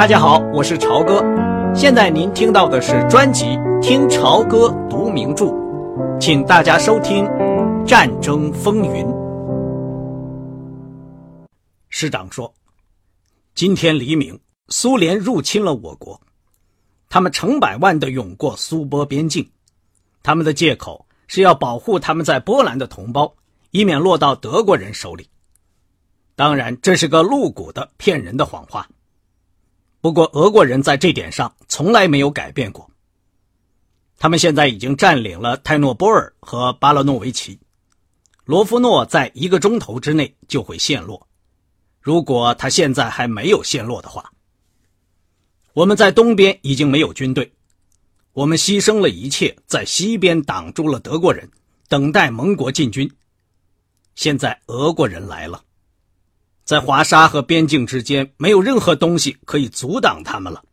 大家好，我是朝哥。现在您听到的是专辑《听朝歌读名著》，请大家收听《战争风云》。师长说，今天黎明，苏联入侵了我国，他们成百万的涌过苏波边境，他们的借口是要保护他们在波兰的同胞，以免落到德国人手里。当然，这是个露骨的骗人的谎话。不过，俄国人在这点上从来没有改变过。他们现在已经占领了泰诺波尔和巴拉诺维奇，罗夫诺在一个钟头之内就会陷落。如果他现在还没有陷落的话，我们在东边已经没有军队，我们牺牲了一切，在西边挡住了德国人，等待盟国进军。现在俄国人来了。在华沙和边境之间，没有任何东西可以阻挡他们了。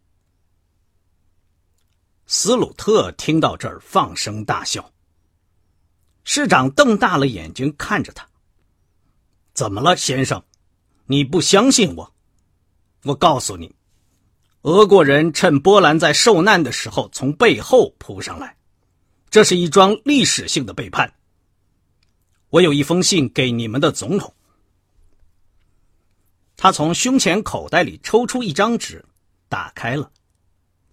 斯鲁特听到这儿，放声大笑。市长瞪大了眼睛看着他：“怎么了，先生？你不相信我？我告诉你，俄国人趁波兰在受难的时候从背后扑上来，这是一桩历史性的背叛。我有一封信给你们的总统。”他从胸前口袋里抽出一张纸，打开了，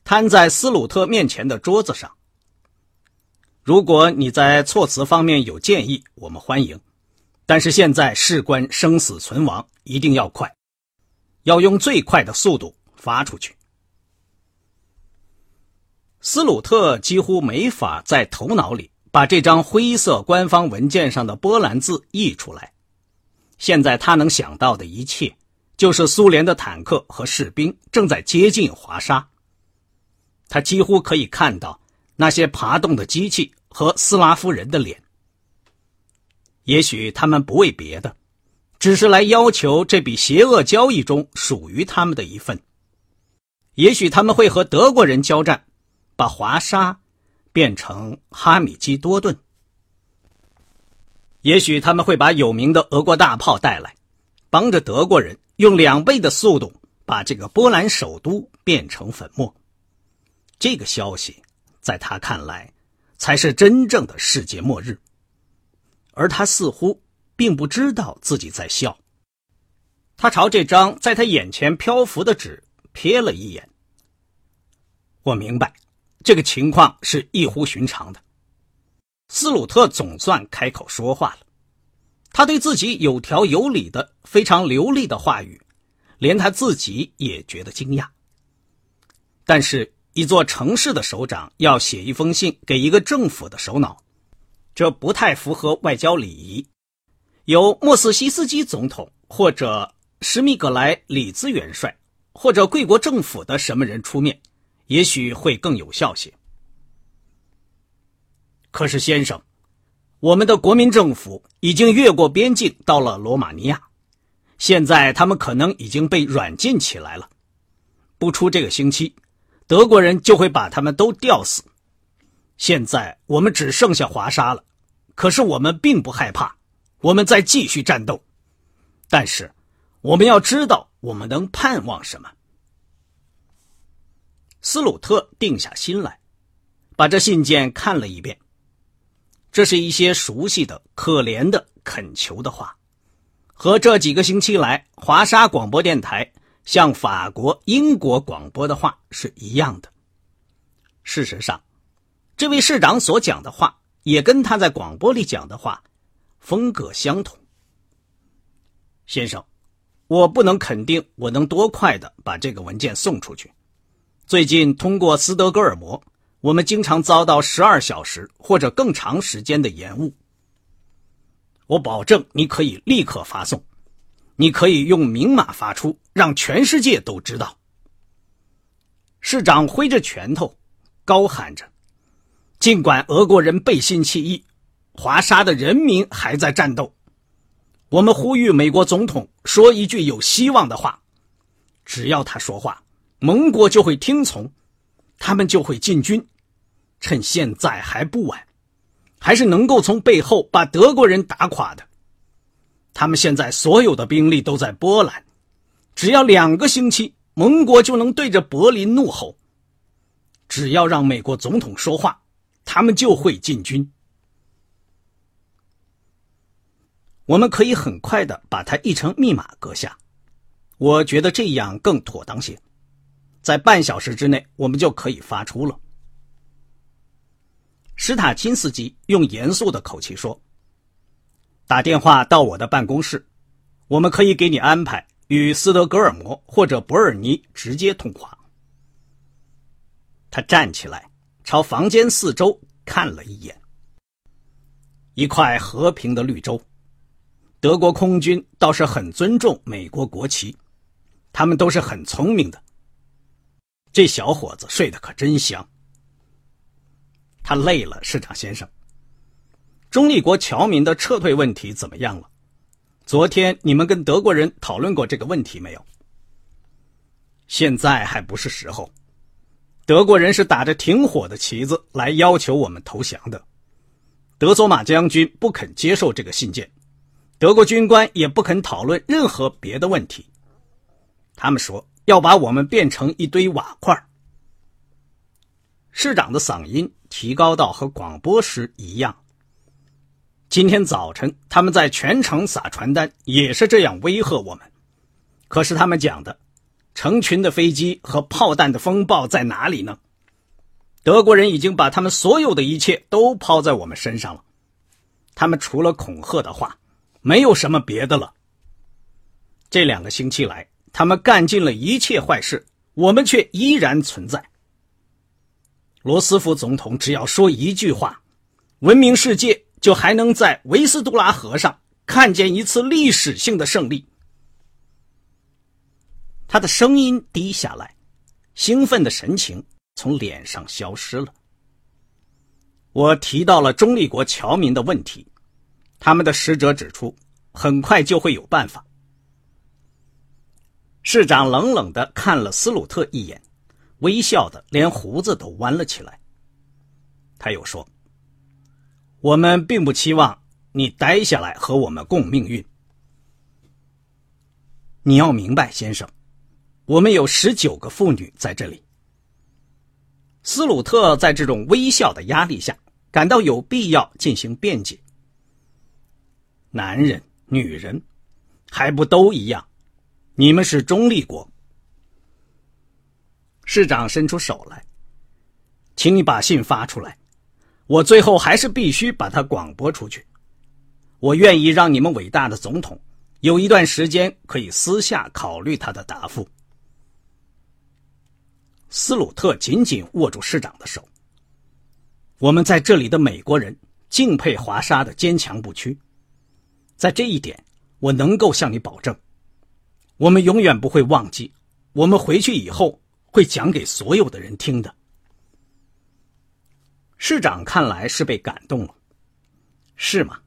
摊在斯鲁特面前的桌子上。如果你在措辞方面有建议，我们欢迎。但是现在事关生死存亡，一定要快，要用最快的速度发出去。斯鲁特几乎没法在头脑里把这张灰色官方文件上的波兰字译出来。现在他能想到的一切。就是苏联的坦克和士兵正在接近华沙。他几乎可以看到那些爬动的机器和斯拉夫人的脸。也许他们不为别的，只是来要求这笔邪恶交易中属于他们的一份。也许他们会和德国人交战，把华沙变成哈米基多顿。也许他们会把有名的俄国大炮带来，帮着德国人。用两倍的速度把这个波兰首都变成粉末，这个消息在他看来才是真正的世界末日，而他似乎并不知道自己在笑。他朝这张在他眼前漂浮的纸瞥了一眼。我明白，这个情况是异乎寻常的。斯鲁特总算开口说话了。他对自己有条有理的、非常流利的话语，连他自己也觉得惊讶。但是，一座城市的首长要写一封信给一个政府的首脑，这不太符合外交礼仪。由莫斯西斯基总统或者施密格莱里兹元帅或者贵国政府的什么人出面，也许会更有效些。可是，先生。我们的国民政府已经越过边境到了罗马尼亚，现在他们可能已经被软禁起来了。不出这个星期，德国人就会把他们都吊死。现在我们只剩下华沙了，可是我们并不害怕，我们在继续战斗。但是，我们要知道我们能盼望什么。斯鲁特定下心来，把这信件看了一遍。这是一些熟悉的、可怜的恳求的话，和这几个星期来华沙广播电台向法国、英国广播的话是一样的。事实上，这位市长所讲的话也跟他在广播里讲的话风格相同。先生，我不能肯定我能多快的把这个文件送出去。最近通过斯德哥尔摩。我们经常遭到十二小时或者更长时间的延误。我保证你可以立刻发送，你可以用明码发出，让全世界都知道。市长挥着拳头，高喊着：“尽管俄国人背信弃义，华沙的人民还在战斗。我们呼吁美国总统说一句有希望的话，只要他说话，盟国就会听从，他们就会进军。”趁现在还不晚，还是能够从背后把德国人打垮的。他们现在所有的兵力都在波兰，只要两个星期，盟国就能对着柏林怒吼。只要让美国总统说话，他们就会进军。我们可以很快的把它译成密码阁下，我觉得这样更妥当些。在半小时之内，我们就可以发出了。史塔钦斯基用严肃的口气说：“打电话到我的办公室，我们可以给你安排与斯德哥尔摩或者伯尔尼直接通话。”他站起来，朝房间四周看了一眼。一块和平的绿洲。德国空军倒是很尊重美国国旗，他们都是很聪明的。这小伙子睡得可真香。他累了，市长先生。中立国侨民的撤退问题怎么样了？昨天你们跟德国人讨论过这个问题没有？现在还不是时候。德国人是打着停火的旗子来要求我们投降的，德佐玛将军不肯接受这个信件，德国军官也不肯讨论任何别的问题。他们说要把我们变成一堆瓦块。市长的嗓音提高到和广播时一样。今天早晨他们在全城撒传单，也是这样威吓我们。可是他们讲的。成群的飞机和炮弹的风暴在哪里呢？德国人已经把他们所有的一切都抛在我们身上了。他们除了恐吓的话，没有什么别的了。这两个星期来，他们干尽了一切坏事，我们却依然存在。罗斯福总统只要说一句话，文明世界就还能在维斯杜拉河上看见一次历史性的胜利。他的声音低下来，兴奋的神情从脸上消失了。我提到了中立国侨民的问题，他们的使者指出，很快就会有办法。市长冷冷的看了斯鲁特一眼，微笑的连胡子都弯了起来。他又说：“我们并不期望你待下来和我们共命运。你要明白，先生。”我们有十九个妇女在这里。斯鲁特在这种微笑的压力下，感到有必要进行辩解。男人、女人，还不都一样？你们是中立国。市长伸出手来，请你把信发出来。我最后还是必须把它广播出去。我愿意让你们伟大的总统有一段时间可以私下考虑他的答复。斯鲁特紧紧握住市长的手。我们在这里的美国人敬佩华沙的坚强不屈，在这一点，我能够向你保证，我们永远不会忘记。我们回去以后会讲给所有的人听的。市长看来是被感动了，是吗？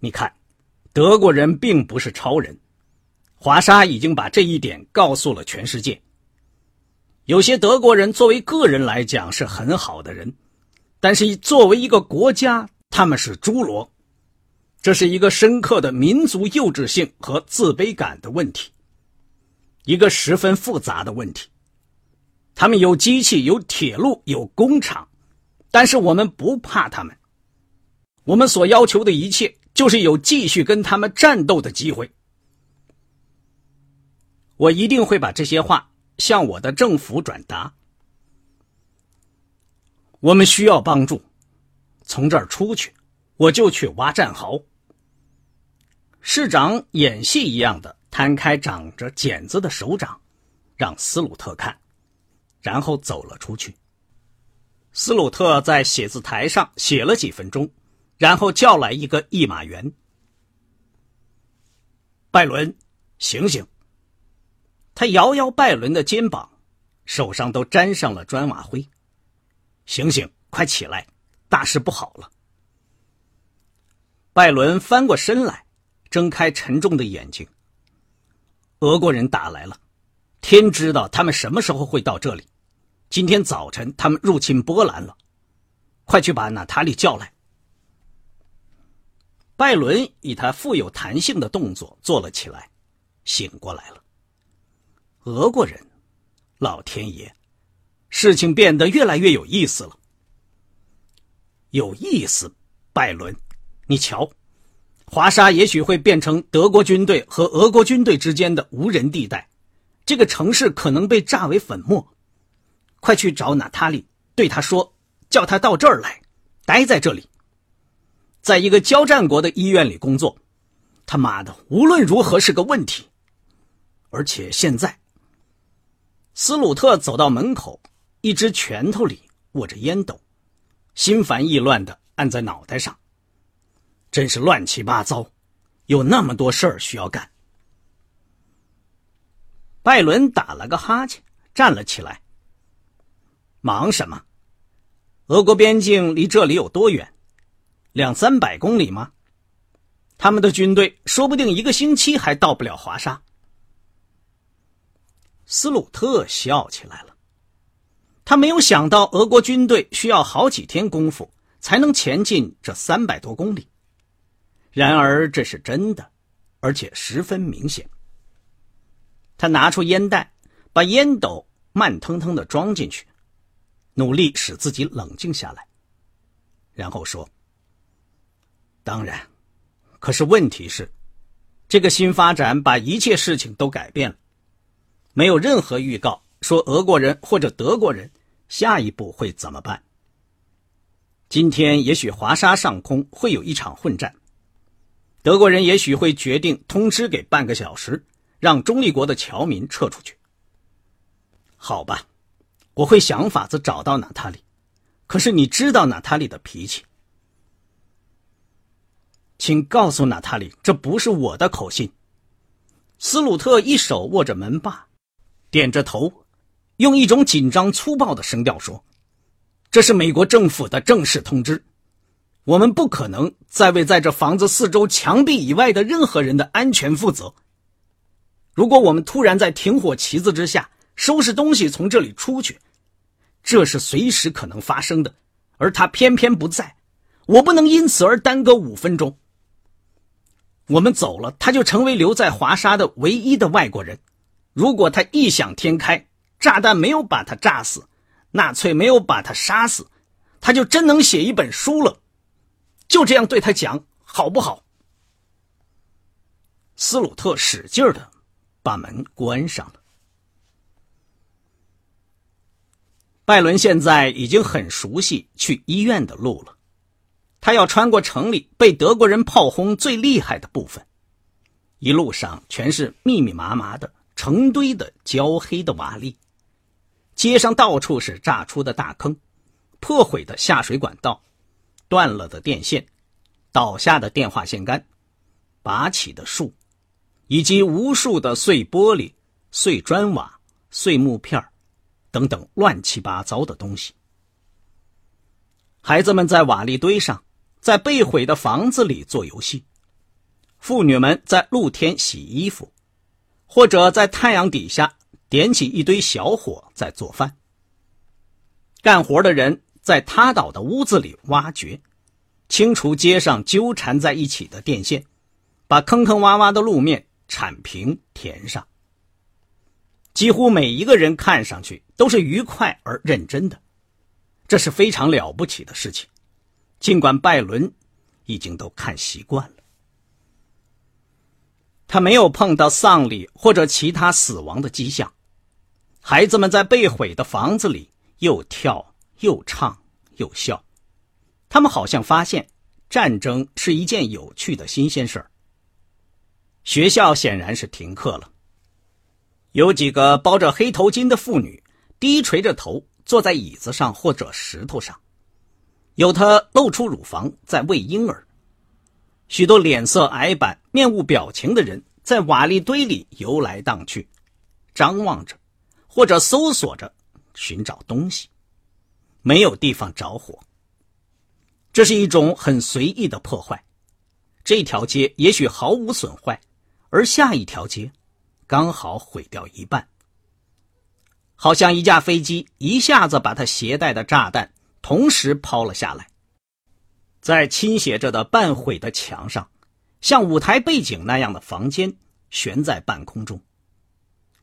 你看，德国人并不是超人，华沙已经把这一点告诉了全世界。有些德国人作为个人来讲是很好的人，但是作为一个国家，他们是侏罗。这是一个深刻的民族幼稚性和自卑感的问题，一个十分复杂的问题。他们有机器，有铁路，有工厂，但是我们不怕他们。我们所要求的一切，就是有继续跟他们战斗的机会。我一定会把这些话。向我的政府转达，我们需要帮助。从这儿出去，我就去挖战壕。市长演戏一样的摊开长着茧子的手掌，让斯鲁特看，然后走了出去。斯鲁特在写字台上写了几分钟，然后叫来一个译码员：“拜伦，醒醒！”他摇摇拜伦的肩膀，手上都沾上了砖瓦灰。醒醒，快起来，大事不好了！拜伦翻过身来，睁开沉重的眼睛。俄国人打来了，天知道他们什么时候会到这里。今天早晨他们入侵波兰了，快去把娜塔莉叫来。拜伦以他富有弹性的动作坐了起来，醒过来了。俄国人，老天爷，事情变得越来越有意思了。有意思，拜伦，你瞧，华沙也许会变成德国军队和俄国军队之间的无人地带，这个城市可能被炸为粉末。快去找娜塔莉，对他说，叫他到这儿来，待在这里，在一个交战国的医院里工作。他妈的，无论如何是个问题。而且现在，斯鲁特走到门口，一只拳头里握着烟斗，心烦意乱的按在脑袋上。真是乱七八糟，有那么多事儿需要干。拜伦打了个哈欠，站了起来。忙什么？俄国边境离这里有多远？两三百公里吗？他们的军队说不定一个星期还到不了华沙。斯鲁特笑起来了，他没有想到俄国军队需要好几天功夫才能前进这三百多公里。然而这是真的，而且十分明显。他拿出烟袋，把烟斗慢腾腾的装进去，努力使自己冷静下来，然后说：“当然。”可是问题是，这个新发展把一切事情都改变了，没有任何预告说俄国人或者德国人下一步会怎么办。今天也许华沙上空会有一场混战，德国人也许会决定通知给半个小时，让中立国的侨民撤出去。好吧，我会想法子找到娜塔莉，可是你知道娜塔莉的脾气。请告诉娜塔莉，这不是我的口信。斯鲁特一手握着门把，点着头，用一种紧张粗暴的声调说：“这是美国政府的正式通知，我们不可能再为在这房子四周墙壁以外的任何人的安全负责。如果我们突然在停火旗子之下收拾东西从这里出去，这是随时可能发生的。而他偏偏不在，我不能因此而耽搁五分钟。”我们走了，他就成为留在华沙的唯一的外国人。如果他异想天开，炸弹没有把他炸死，纳粹没有把他杀死，他就真能写一本书了。就这样对他讲，好不好？斯鲁特使劲的把门关上了。拜伦现在已经很熟悉去医院的路了。他要穿过城里被德国人炮轰最厉害的部分，一路上全是密密麻麻的成堆的焦黑的瓦砾，街上到处是炸出的大坑、破毁的下水管道、断了的电线、倒下的电话线杆、拔起的树，以及无数的碎玻璃、碎砖瓦、碎木片等等乱七八糟的东西。孩子们在瓦砾堆上。在被毁的房子里做游戏，妇女们在露天洗衣服，或者在太阳底下点起一堆小火在做饭。干活的人在塌倒的屋子里挖掘，清除街上纠缠在一起的电线，把坑坑洼洼的路面铲平填上。几乎每一个人看上去都是愉快而认真的，这是非常了不起的事情。尽管拜伦已经都看习惯了，他没有碰到丧礼或者其他死亡的迹象。孩子们在被毁的房子里又跳又唱又笑，他们好像发现战争是一件有趣的新鲜事儿。学校显然是停课了，有几个包着黑头巾的妇女低垂着头坐在椅子上或者石头上。有她露出乳房在喂婴儿，许多脸色矮板、面无表情的人在瓦砾堆里游来荡去，张望着，或者搜索着寻找东西。没有地方着火。这是一种很随意的破坏。这条街也许毫无损坏，而下一条街刚好毁掉一半，好像一架飞机一下子把它携带的炸弹。同时抛了下来，在倾斜着的半毁的墙上，像舞台背景那样的房间悬在半空中，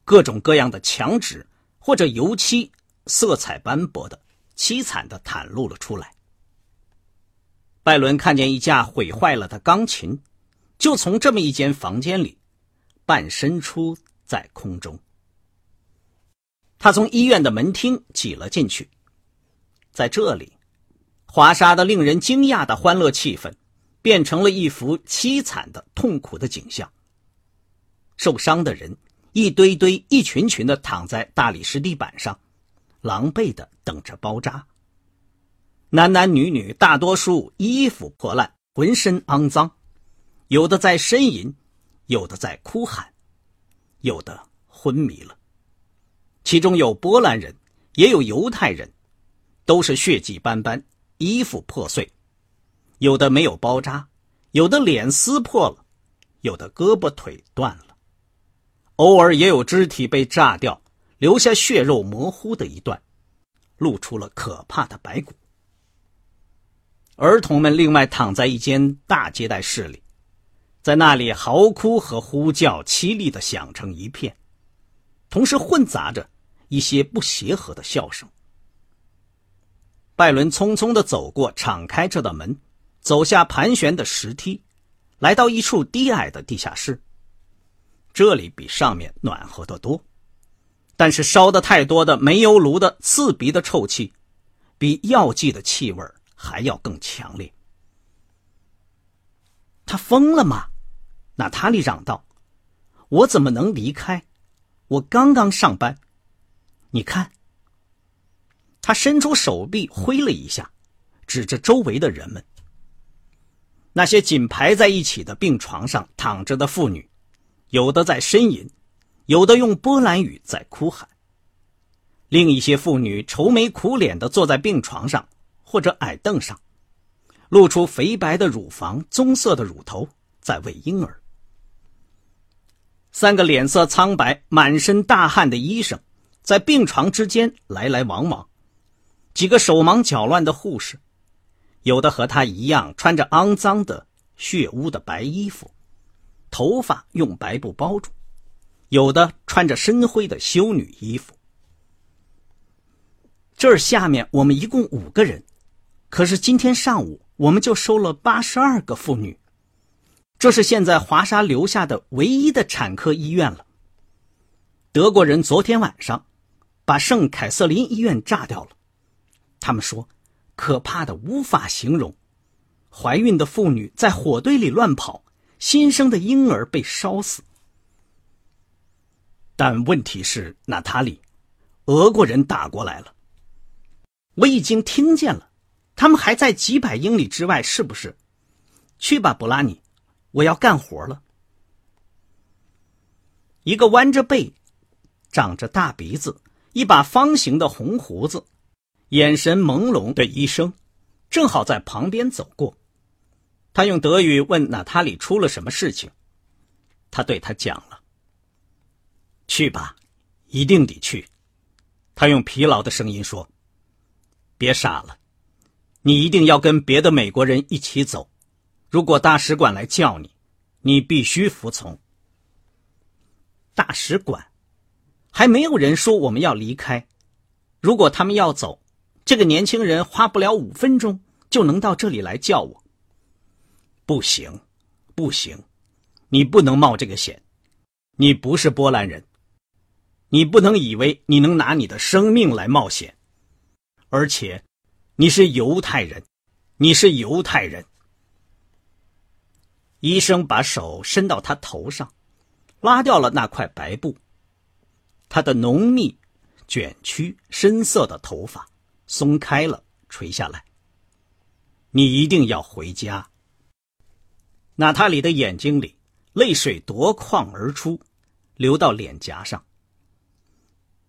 各种各样的墙纸或者油漆，色彩斑驳的、凄惨的袒露了出来。拜伦看见一架毁坏了的钢琴，就从这么一间房间里半伸出在空中。他从医院的门厅挤了进去，在这里，华沙的令人惊讶的欢乐气氛变成了一幅凄惨的、痛苦的景象。受伤的人一堆堆、一群群的躺在大理石地板上，狼狈的等着包扎。男男女女，大多数衣服破烂，浑身肮脏，有的在呻吟，有的在哭喊，有的昏迷了。其中有波兰人，也有犹太人，都是血迹斑斑，衣服破碎，有的没有包扎，有的脸撕破了，有的胳膊腿断了，偶尔也有肢体被炸掉，留下血肉模糊的一段，露出了可怕的白骨。儿童们另外躺在一间大接待室里，在那里嚎哭和呼叫凄厉的响成一片，同时混杂着一些不协和的笑声。拜伦匆匆的走过敞开着的门，走下盘旋的石梯，来到一处低矮的地下室。这里比上面暖和得多，但是烧的太多的煤油炉的刺鼻的臭气，比药剂的气味还要更强烈。他疯了吗？娜塔莉嚷道：“我怎么能离开？我刚刚上班。你看。”他伸出手臂挥了一下，指着周围的人们。那些紧排在一起的病床上躺着的妇女，有的在呻吟，有的用波兰语在哭喊。另一些妇女愁眉苦脸的坐在病床上。或者矮凳上，露出肥白的乳房、棕色的乳头，在喂婴儿。三个脸色苍白、满身大汗的医生，在病床之间来来往往。几个手忙脚乱的护士，有的和他一样穿着肮脏的、血污的白衣服，头发用白布包住；有的穿着深灰的修女衣服。这儿下面我们一共五个人。可是今天上午，我们就收了八十二个妇女，这是现在华沙留下的唯一的产科医院了。德国人昨天晚上把圣凯瑟琳医院炸掉了，他们说可怕的无法形容，怀孕的妇女在火堆里乱跑，新生的婴儿被烧死。但问题是，娜塔莉，俄国人打过来了，我已经听见了。他们还在几百英里之外，是不是？去吧，布拉尼，我要干活了。一个弯着背、长着大鼻子、一把方形的红胡子、眼神朦胧的医生，正好在旁边走过。他用德语问娜塔莉出了什么事情。他对他讲了：“去吧，一定得去。”他用疲劳的声音说：“别傻了。”你一定要跟别的美国人一起走。如果大使馆来叫你，你必须服从。大使馆还没有人说我们要离开。如果他们要走，这个年轻人花不了五分钟就能到这里来叫我。不行，不行，你不能冒这个险。你不是波兰人，你不能以为你能拿你的生命来冒险，而且。你是犹太人，你是犹太人。医生把手伸到他头上，拉掉了那块白布。他的浓密、卷曲、深色的头发松开了，垂下来。你一定要回家。娜塔莉的眼睛里泪水夺眶而出，流到脸颊上。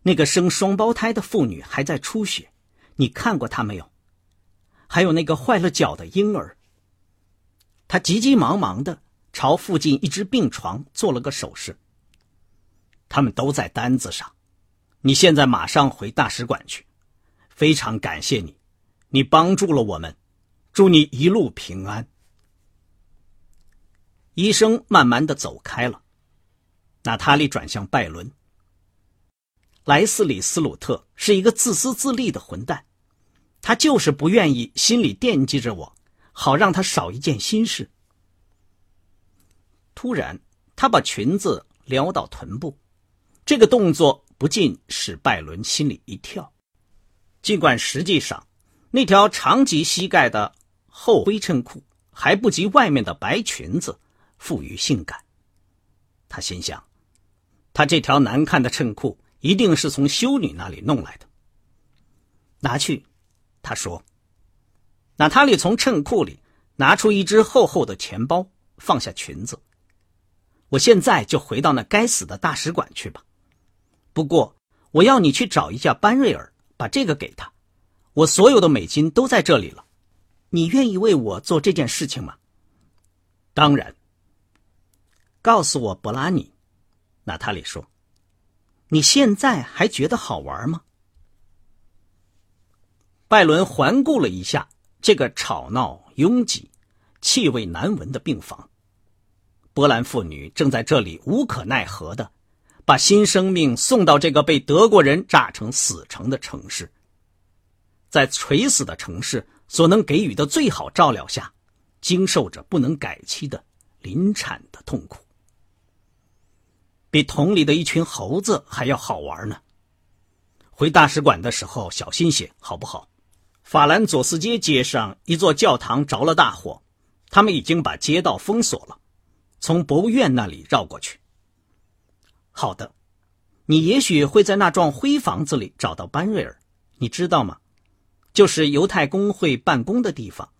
那个生双胞胎的妇女还在出血，你看过她没有？还有那个坏了脚的婴儿。他急急忙忙的朝附近一只病床做了个手势。他们都在单子上。你现在马上回大使馆去。非常感谢你，你帮助了我们。祝你一路平安。医生慢慢的走开了。娜塔莉转向拜伦，莱斯里斯鲁特是一个自私自利的混蛋，他就是不愿意心里惦记着我，好让他少一件心事。突然，他把裙子撩到臀部，这个动作不禁使拜伦心里一跳。尽管实际上，那条长及膝盖的厚灰衬裤还不及外面的白裙子富于性感。他心想，他这条难看的衬裤一定是从修女那里弄来的。拿去，他说。娜塔莉从衬裤里拿出一只厚厚的钱包，放下裙子。我现在就回到那该死的大使馆去吧。不过，我要你去找一下班瑞尔，把这个给他。我所有的美金都在这里了。你愿意为我做这件事情吗？当然。告诉我，伯拉尼，娜塔莉说：“你现在还觉得好玩吗？”拜伦环顾了一下这个吵闹、拥挤、气味难闻的病房。波兰妇女正在这里无可奈何的，把新生命送到这个被德国人炸成死城的城市。在垂死的城市所能给予的最好照料下，经受着不能改期的临产的痛苦。比桶里的一群猴子还要好玩呢。回大使馆的时候小心些，好不好？法兰佐斯街街上一座教堂着了大火，他们已经把街道封锁了，从博物院那里绕过去。好的，你也许会在那幢灰房子里找到班瑞尔，你知道吗？就是犹太工会办公的地方，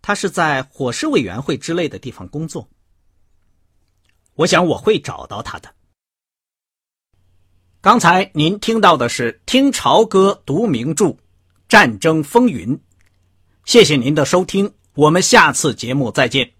他是在伙食委员会之类的地方工作。我想我会找到他的。刚才您听到的是《听潮歌读名著：战争风云》，谢谢您的收听，我们下次节目再见。